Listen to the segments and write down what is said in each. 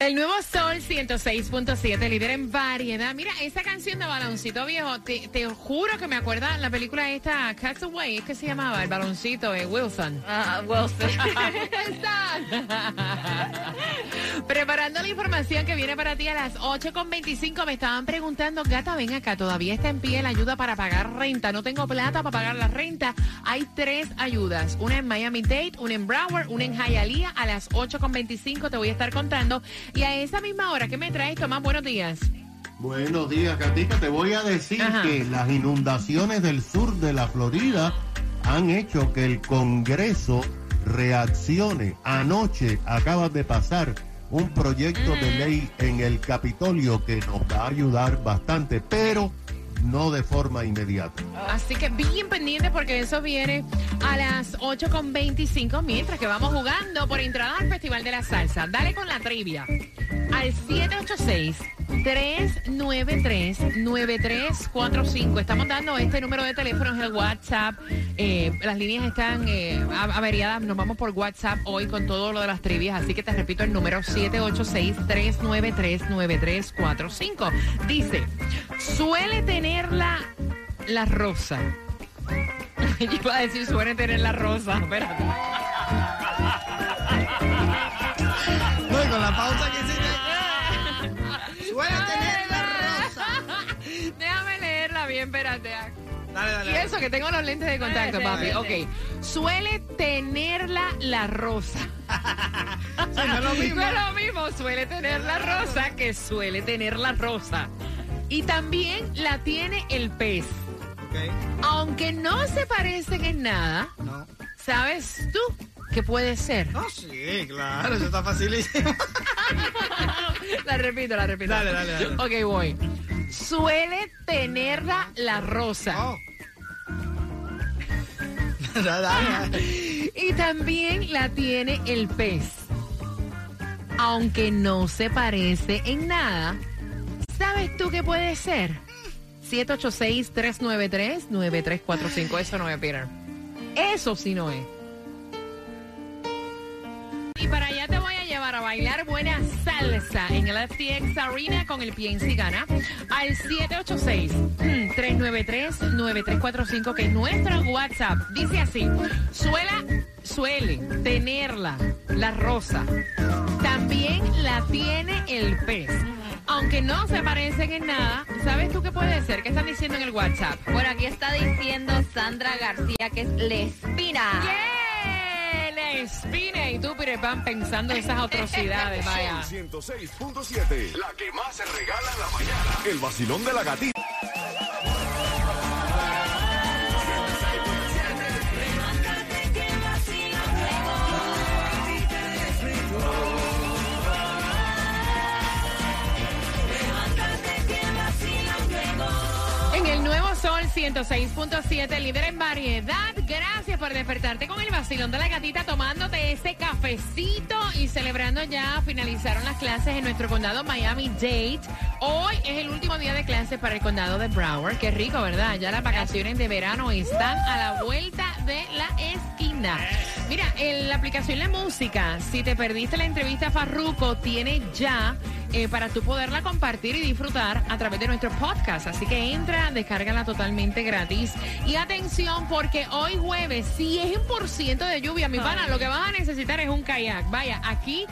El nuevo Sol 106.7, líder en variedad. Mira, esa canción de Baloncito Viejo, te, te juro que me acuerda la película esta, Castaway, es que se llamaba el baloncito de Wilson. Ah, Wilson. Preparando la información que viene para ti a las 8.25. Me estaban preguntando, gata, ven acá, todavía está en pie la ayuda para pagar renta. No tengo plata para pagar la renta. Hay tres ayudas, una en Miami Dade, una en Broward, una en Hialeah. A las 8.25 te voy a estar contando. Y a esa misma hora, ¿qué me traes, Tomás? Buenos días. Buenos días, Katica. Te voy a decir Ajá. que las inundaciones del sur de la Florida han hecho que el Congreso reaccione. Anoche acaba de pasar un proyecto de ley en el Capitolio que nos va a ayudar bastante, pero no de forma inmediata. Así que bien pendiente porque eso viene a las 8.25 mientras que vamos jugando por entrada al Festival de la Salsa. Dale con la trivia al 786-393-9345. Estamos dando este número de teléfono en el WhatsApp. Eh, las líneas están eh, averiadas. Nos vamos por WhatsApp hoy con todo lo de las trivias. Así que te repito el número 786-393-9345. Dice, suele tener la, la rosa. Yo iba a decir suele tener la rosa. Espérate. No, y con la pausa que hiciste. Suele tener la rosa. Déjame leerla bien, espérate. Dale, dale. Y eso, que tengo los lentes de contacto, papi. Ok. Suele tenerla la rosa. Sí, no es lo mismo. No es lo mismo, suele tener la rosa que suele tener la rosa. Y también la tiene el pez. Aunque no se parecen en nada, No. ¿sabes tú qué puede ser? No, sí, claro, eso está facilísimo. La repito, la repito. Dale, dale, dale. Ok, voy. Suele tenerla la rosa. Oh. Y también la tiene el pez. Aunque no se parece en nada, ¿sabes tú qué puede ser? 786-393-9345. Eso no es, Peter. Eso sí no es. Y para allá te voy a llevar a bailar buena salsa en el FTX Arena con el pie en gana al 786-393-9345 que es nuestro WhatsApp. Dice así, suela, suele tenerla la rosa. También la tiene el pez. Aunque no se parecen en nada, ¿sabes tú qué puede ser? ¿Qué están diciendo en el WhatsApp? Bueno, aquí está diciendo Sandra García que es Lespina. ¡Yeah! La espina y tú, Peter Pan, pensando esas atrocidades, vaya. 106.7, la que más se regala en la mañana. El vacilón de la gatita. 106.7, líder en variedad. Gracias por despertarte con el vacilón de la gatita, tomándote ese cafecito y celebrando ya. Finalizaron las clases en nuestro condado Miami-Dade. Hoy es el último día de clases para el condado de Broward. Qué rico, ¿verdad? Ya las vacaciones de verano están a la vuelta de la esquina. Mira, en la aplicación La Música, si te perdiste la entrevista a Farruko, tiene ya eh, para tú poderla compartir y disfrutar a través de nuestro podcast. Así que entra, descárgala totalmente gratis. Y atención, porque hoy jueves, si es un por ciento de lluvia, mi pana, lo que vas a necesitar es un kayak. Vaya, aquí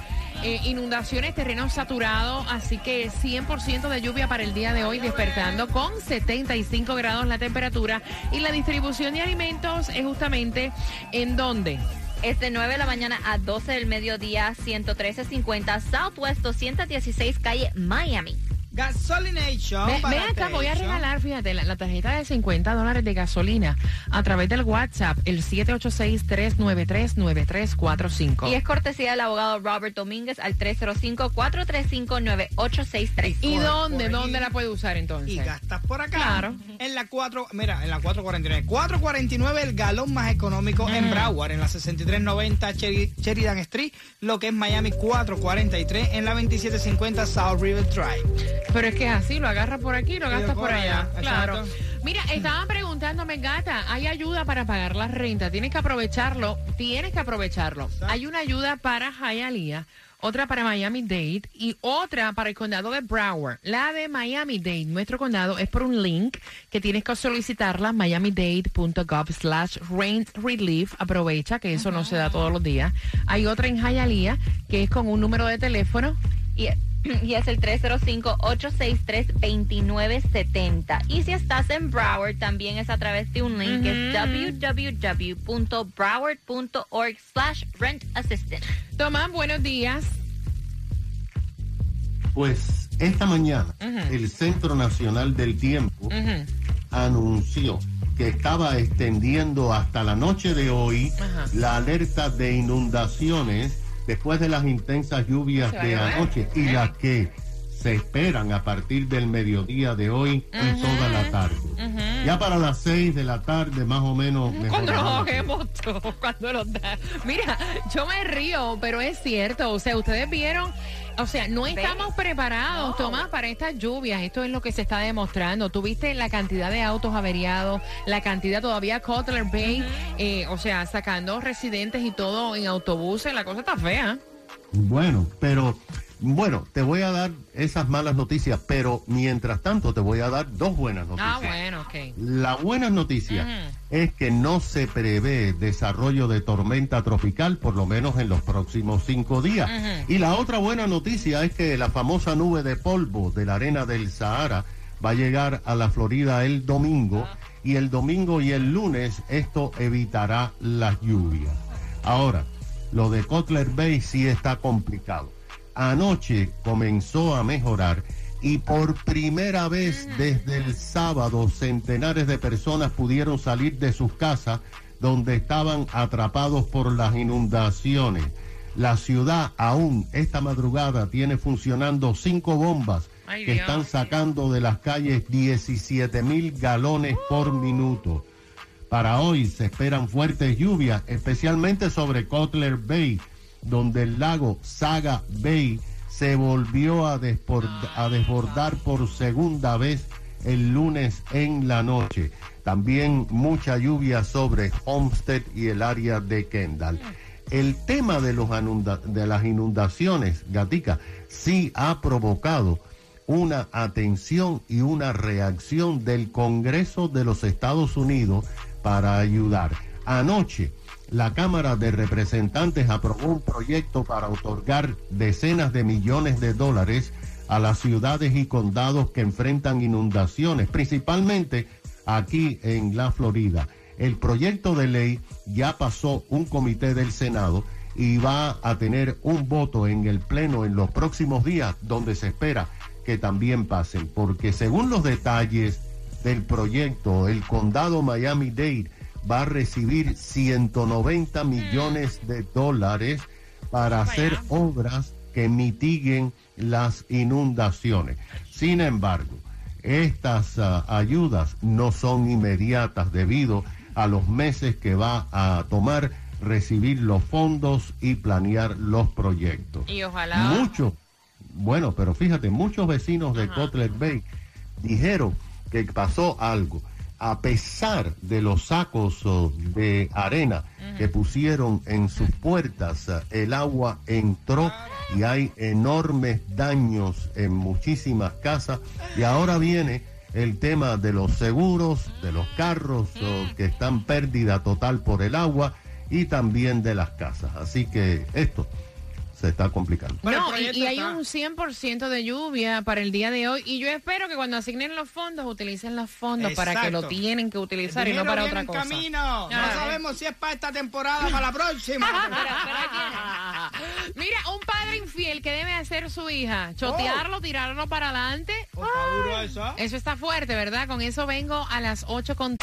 eh, inundaciones, terreno saturado, así que 100% de lluvia para el día de hoy, despertando con 75 grados la temperatura. Y la distribución de alimentos es justamente en donde. Es de 9 de la mañana a 12 del mediodía, 113.50 Southwest 216 calle Miami. Gasolination. Ve, ve para acá, voy a regalar, fíjate, la, la tarjeta de 50 dólares de gasolina a través del WhatsApp, el 786-393-9345. Y es cortesía del abogado Robert Domínguez al 305-435-9863. ¿Y Por- dónde? por ¿Dónde ahí. la puede usar entonces? Y gastas por acá. Claro. En la 4, mira, en la 449. 449 el galón más económico en Broward, en la 6390 Cheri- Sheridan Street, lo que es Miami 443 en la 2750 South River Drive. Pero es que es así, lo agarras por aquí y lo gastas por allá. allá, Claro. Mira, estaban preguntándome, gata, hay ayuda para pagar la renta. Tienes que aprovecharlo. Tienes que aprovecharlo. Hay una ayuda para Hialeah, otra para Miami-Dade y otra para el condado de Broward. La de Miami-Dade, nuestro condado, es por un link que tienes que solicitarla, miamidade.gov slash rent relief. Aprovecha que eso no se da todos los días. Hay otra en Hialeah que es con un número de teléfono Y, y es el 305-863-2970. Y si estás en Broward, también es a través de un link que es www.broward.org slash rent assistant. Tomás, buenos días. Pues esta mañana el Centro Nacional del Tiempo anunció que estaba extendiendo hasta la noche de hoy la alerta de inundaciones después de las intensas lluvias de anoche y las que se esperan a partir del mediodía de hoy y toda la tarde. Ya para las seis de la tarde más o menos. Cuando nos ahoguemos todos, cuando nos da. Mira, yo me río, pero es cierto. O sea, ustedes vieron, o sea, no estamos preparados, No. Tomás, para estas lluvias. Esto es lo que se está demostrando. Tuviste la cantidad de autos averiados, la cantidad todavía Cutler Bay, eh, o sea, sacando residentes y todo en autobuses. La cosa está fea. Bueno, pero bueno, te voy a dar esas malas noticias, pero mientras tanto te voy a dar dos buenas noticias. Ah, bueno, ok. La buena noticia es que no se prevé desarrollo de tormenta tropical, por lo menos en los próximos cinco días. Y la otra buena noticia es que la famosa nube de polvo de la arena del Sahara va a llegar a la Florida el domingo y el domingo y el lunes esto evitará las lluvias. Ahora, lo de Cutler Bay sí está complicado. Anoche comenzó a mejorar y por primera vez desde el sábado centenares de personas pudieron salir de sus casas donde estaban atrapados por las inundaciones. La ciudad aún esta madrugada tiene funcionando cinco bombas que están sacando de las calles 17 mil galones por minuto. Para hoy se esperan fuertes lluvias, especialmente sobre Cutler Bay, donde el lago Saga Bay se volvió a, despor- a desbordar por segunda vez el lunes en la noche. También mucha lluvia sobre Homestead y el área de Kendall. El tema de, los de las inundaciones, Gatica, sí ha provocado una atención y una reacción del Congreso de los Estados Unidos para ayudar. Anoche, la Cámara de Representantes aprobó un proyecto para otorgar decenas de millones de dólares a las ciudades y condados que enfrentan inundaciones, principalmente aquí en la Florida. El proyecto de ley ya pasó un comité del Senado y va a tener un voto en el Pleno en los próximos días, donde se espera que también pasen, porque según los detalles del proyecto, el condado Miami-Dade va a recibir 190 millones de dólares para hacer obras que mitiguen las inundaciones. Sin embargo, estas ah, ayudas no son inmediatas debido a los meses que va a tomar recibir los fondos y planear los proyectos. Y ojalá. Muchos, bueno, pero fíjate, muchos vecinos de Cutler Bay dijeron que pasó algo. A pesar de los sacos oh, de arena que pusieron en sus puertas, ah, el agua entró y hay enormes daños en muchísimas casas. Y ahora viene el tema de los seguros, de los carros oh, que están pérdida total por el agua y también de las casas. Así que esto se está complicando. No, y, hay está- un 100% de lluvia para el día de hoy y yo espero que cuando asignen los fondos utilicen los fondos para que lo tienen que utilizar y no para otra cosa. camino. No sabemos si es para esta temporada o para la próxima. Mira, un padre infiel, ¿qué debe hacer su hija? ¿Chotearlo, tirarlo para adelante? Oh, está duro eso. Eso está fuerte, ¿verdad? Con eso vengo a las 8 con...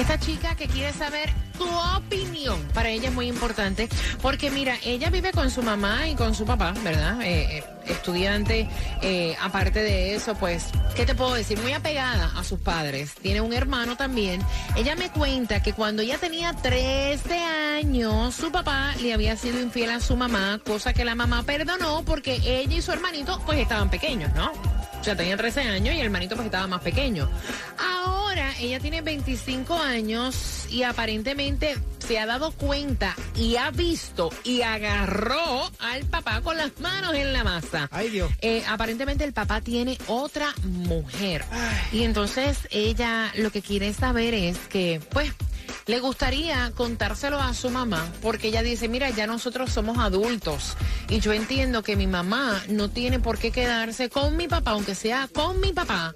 esta chica que quiere saber tu opinión, para ella es muy importante, porque mira, ella vive con su mamá y con su papá, ¿verdad? Eh, eh, estudiante, eh, aparte de eso, pues, ¿qué te puedo decir? Muy apegada a sus padres. Tiene un hermano también. Ella me cuenta que cuando ella tenía 13 años, su papá le había sido infiel a su mamá, cosa que la mamá perdonó porque ella y su hermanito, pues, estaban pequeños, ¿no? O sea, tenía 13 años y el hermanito pues estaba más pequeño. Ahora ella tiene 25 años y aparentemente se ha dado cuenta y ha visto y agarró al papá con las manos en la masa. Ay, Dios. Eh, aparentemente el papá tiene otra mujer. Y entonces ella lo que quiere saber es que, pues, le gustaría contárselo a su mamá, porque ella dice, mira, ya nosotros somos adultos y yo entiendo que mi mamá no tiene por qué quedarse con mi papá, aunque sea con mi papá,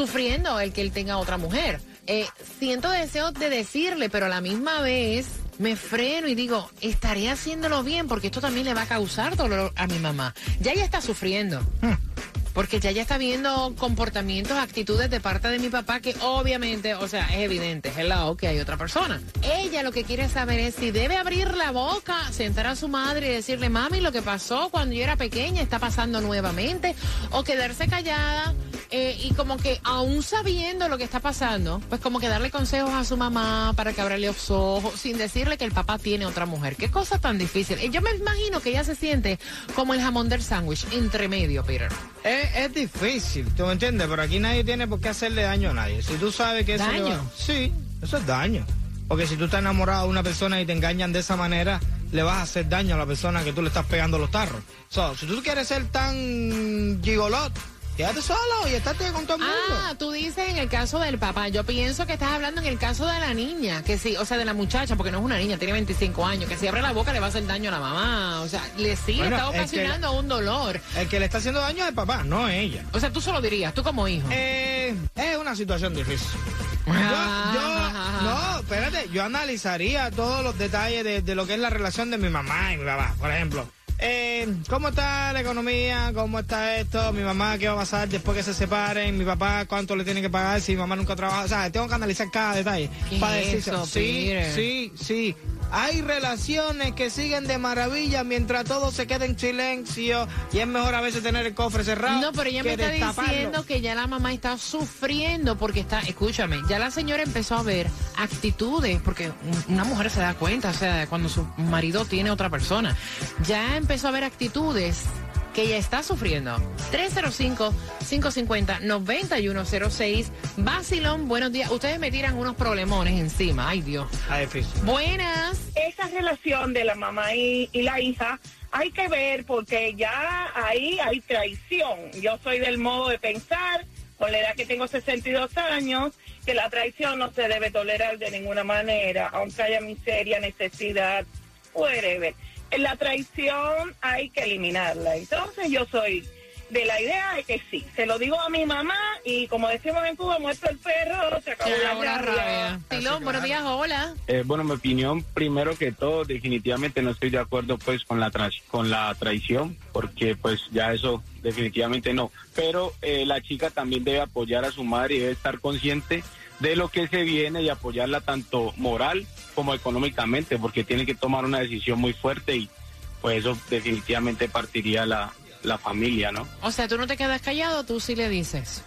sufriendo el que él tenga otra mujer. Eh, siento deseo de decirle, pero a la misma vez me freno y digo, estaré haciéndolo bien porque esto también le va a causar dolor a mi mamá. Ya ella está sufriendo. Porque ya ella está viendo comportamientos, actitudes de parte de mi papá que obviamente, o sea, es evidente, es lado que hay otra persona. Ella lo que quiere saber es si debe abrir la boca, sentar a su madre y decirle, mami, lo que pasó cuando yo era pequeña está pasando nuevamente, o quedarse callada eh, y como que aún sabiendo lo que está pasando, pues como que darle consejos a su mamá para que abra los ojos, sin decirle que el papá tiene otra mujer. Qué cosa tan difícil. Eh, Yo me imagino que ella se siente como el jamón del sándwich, entre medio, Peter. Es, es difícil, ¿tú me entiendes? Pero aquí nadie tiene por qué hacerle daño a nadie. Si tú sabes que eso le ¿Daño? va- Sí, eso es daño. Porque si tú estás enamorado de una persona y te engañan de esa manera, le vas a hacer daño a la persona que tú le estás pegando los tarros. So, si tú quieres ser tan gigolot, quédate solo y estate con todo el mundo. Ah, tú dices en el caso del papá. Yo pienso que estás hablando en el caso de la niña, que sí, o sea, de la muchacha, porque no es una niña, tiene 25 años, que si abre la boca le va a hacer daño a la mamá. O sea, le sí Bueno, está que- ocasionando un dolor. El que le está haciendo daño es el papá, no ella. O sea, tú solo dirías, tú como hijo. Eh, es una situación difícil. Yo, Ah, yo- no, espérate, yo analizaría todos los detalles de, de lo que es la relación de mi mamá y mi papá. Por ejemplo, eh, ¿cómo está la economía? ¿Cómo está esto? Mi mamá, ¿qué va a pasar después que se separen? Mi papá, ¿cuánto le tiene que pagar si mi mamá nunca trabaja? O sea, tengo que analizar cada detalle. ¿Qué para es decir, eso, sí, sí, sí. Hay relaciones que siguen de maravilla mientras todo se queda en silencio y es mejor a veces tener el cofre cerrado. No, pero ella me está destaparlo. diciendo que ya la mamá está sufriendo porque está, escúchame, ya la señora empezó a ver actitudes, porque un- una mujer se da cuenta, o sea, cuando su marido tiene otra persona, ya empezó a ver actitudes que ella está sufriendo. 305-550-9106. Basilón, buenos días. Ustedes me tiran unos problemones encima. Ay, Dios. Difícil. Buenas. esa relación de la mamá y, y la hija hay que ver porque ya ahí hay traición. Yo soy del modo de pensar, con la edad que tengo 62 años, que la traición no se debe tolerar de ninguna manera, aunque haya miseria, necesidad, whatever. La traición hay que eliminarla. Entonces yo soy de la idea de que sí. Se lo digo a mi mamá y como decimos en Cuba, muerto el perro, se acabó la rabia. rabia. Basilón, buenos días, hola. Eh, bueno, mi opinión, primero que todo, definitivamente no estoy de acuerdo pues con la tra- con la traición, porque pues ya eso definitivamente no. Pero eh, la chica también debe apoyar a su madre y debe estar consciente de lo que se viene y apoyarla tanto moral como económicamente, porque tiene que tomar una decisión muy fuerte y pues eso definitivamente partiría la, la familia, ¿no? O sea, tú no te quedas callado, tú sí le dices.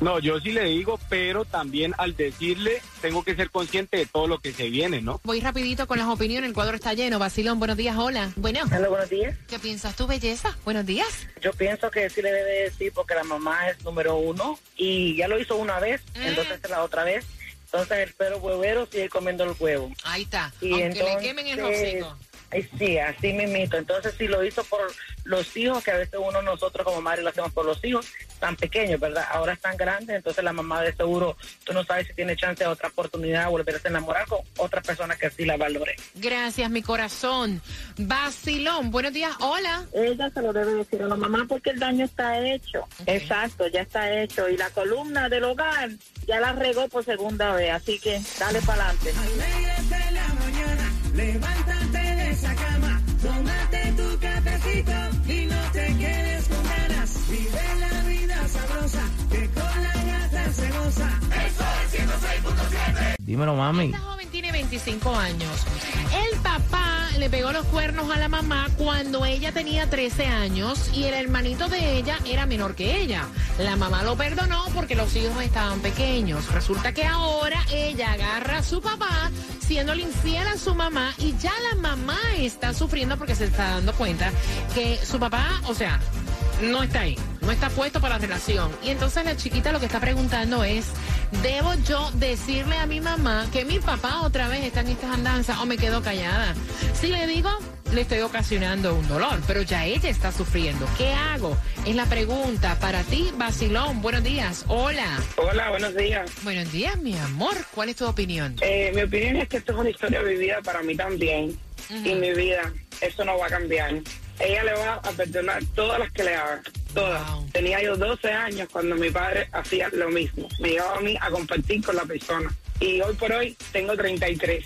No, yo sí le digo, pero también al decirle tengo que ser consciente de todo lo que se viene, ¿no? Voy rapidito con las opiniones, el cuadro está lleno. Basilón, buenos días, hola. Bueno, Hola, buenos días. ¿qué piensas tú, belleza? Buenos días. Yo pienso que sí le debe decir porque la mamá es número uno y ya lo hizo una vez, Mm. entonces la otra vez. Entonces el perro huevero sigue comiendo el huevo. Ahí está. Y Aunque le entonces- quemen el hocico. Ay, sí, así mismito. Entonces, si lo hizo por los hijos, que a veces uno, nosotros como madre lo hacemos por los hijos, tan pequeños, ¿verdad? Ahora están grandes, entonces la mamá de seguro, tú no sabes si tiene chance de otra oportunidad de volverse a enamorar con otra persona que sí la valore. Gracias, mi corazón. Basilón, buenos días. Hola. Ella se lo debe decir a la mamá porque el daño está hecho. Exacto, ya está hecho. Y la columna del hogar ya la regó por segunda vez, así que dale para adelante. Se goza. Dímelo, mami. Esta joven tiene 25 años. El papá le pegó los cuernos a la mamá cuando ella tenía 13 años y el hermanito de ella era menor que ella. La mamá lo perdonó porque los hijos estaban pequeños. Resulta que ahora ella agarra a su papá siéndole infiel a su mamá y ya la mamá está sufriendo porque se está dando cuenta que su papá, o sea, no está ahí, no está puesto para la relación. Y entonces la chiquita lo que está preguntando es, ¿debo yo decirle a mi mamá que mi papá otra vez está en estas andanzas o me quedo callada? Si le digo, le estoy ocasionando un dolor, pero ya ella está sufriendo. ¿Qué hago? Es la pregunta para ti, Basilón. Buenos días. Hola. Hola, buenos días. Buenos días, mi amor. ¿Cuál es tu opinión? Eh, mi opinión es que esto es una historia vivida para mí también. Y mi vida, eso no va a cambiar. Ella le va a perdonar todas las que le haga. Todas. Wow. Tenía yo 12 años cuando mi padre hacía lo mismo. Me llevaba a mí a compartir con la persona. Y hoy por hoy tengo 33.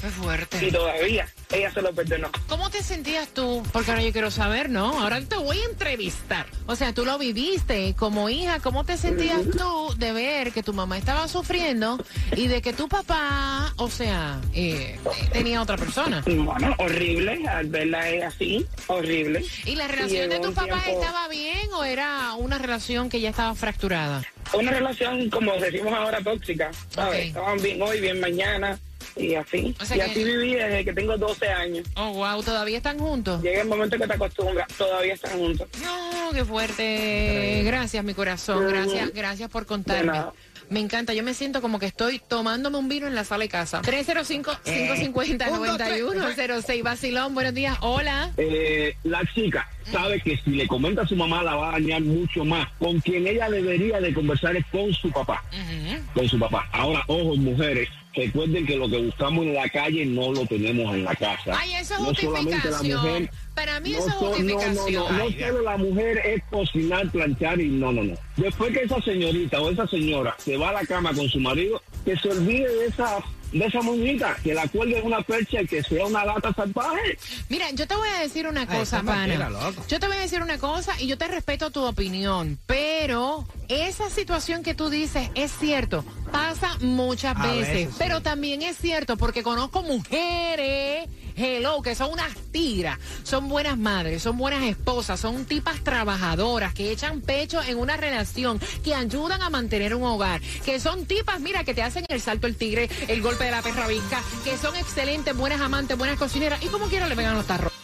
Qué fuerte. Y todavía ella se lo perdonó. ¿Cómo te sentías tú? Porque ahora yo quiero saber, ¿no? Ahora te voy a entrevistar. O sea, tú lo viviste como hija. ¿Cómo te sentías tú de ver que tu mamá estaba sufriendo y de que tu papá, o sea, eh, tenía otra persona? Bueno, horrible. Al verla es así. Horrible. ¿Y la relación de tu papá tiempo- estaba bien o era una relación que ya estaba fracturada? Una relación, como decimos ahora, tóxica. ¿sabes? Ok. Estaban bien hoy, bien mañana. Y así. O sea y que- así viví desde que tengo 12 años. Oh, wow, ¿todavía están juntos? Llega el momento que te acostumbras. Todavía están juntos. No, qué fuerte. Gracias, mi corazón. Gracias, gracias por De contarme. nada. Me encanta, yo me siento como que estoy tomándome un vino en la sala de casa. 305-550-9106. Basilón, buenos días. Hola. eh, la chica sabe que si le comenta a su mamá la va a dañar mucho más. Con quien ella debería de conversar es con su papá. Con su papá. Ahora, ojo, mujeres, recuerden que lo que buscamos en la calle no lo tenemos en la casa. Ay, eso es no solamente la justificación. mujer. Para mí no eso es so- no, justificación. No, no, no solo la mujer es cocinar, planchar y no, no, no. Después que esa señorita o esa señora se va a la cama con su marido, que se olvide de esa de esa muñeca, que la cuelgue en una percha y que sea una lata salvaje. Mira, yo te voy a decir una Ay, cosa, mentira, pana. loco. Yo te voy a decir una cosa y yo te respeto tu opinión, pero esa situación que tú dices es cierto, pasa muchas veces, veces, sí. pero también es cierto porque conozco mujeres, hello, que son unas tigras, son buenas madres, son buenas esposas, son tipas trabajadoras que echan pecho en una relación, que ayudan a mantener un hogar, que son tipas, mira, que te hacen el salto el tigre, el golpe de la perra visca, que son excelentes, buenas amantes, buenas cocineras y como quiera le pegan los tarros.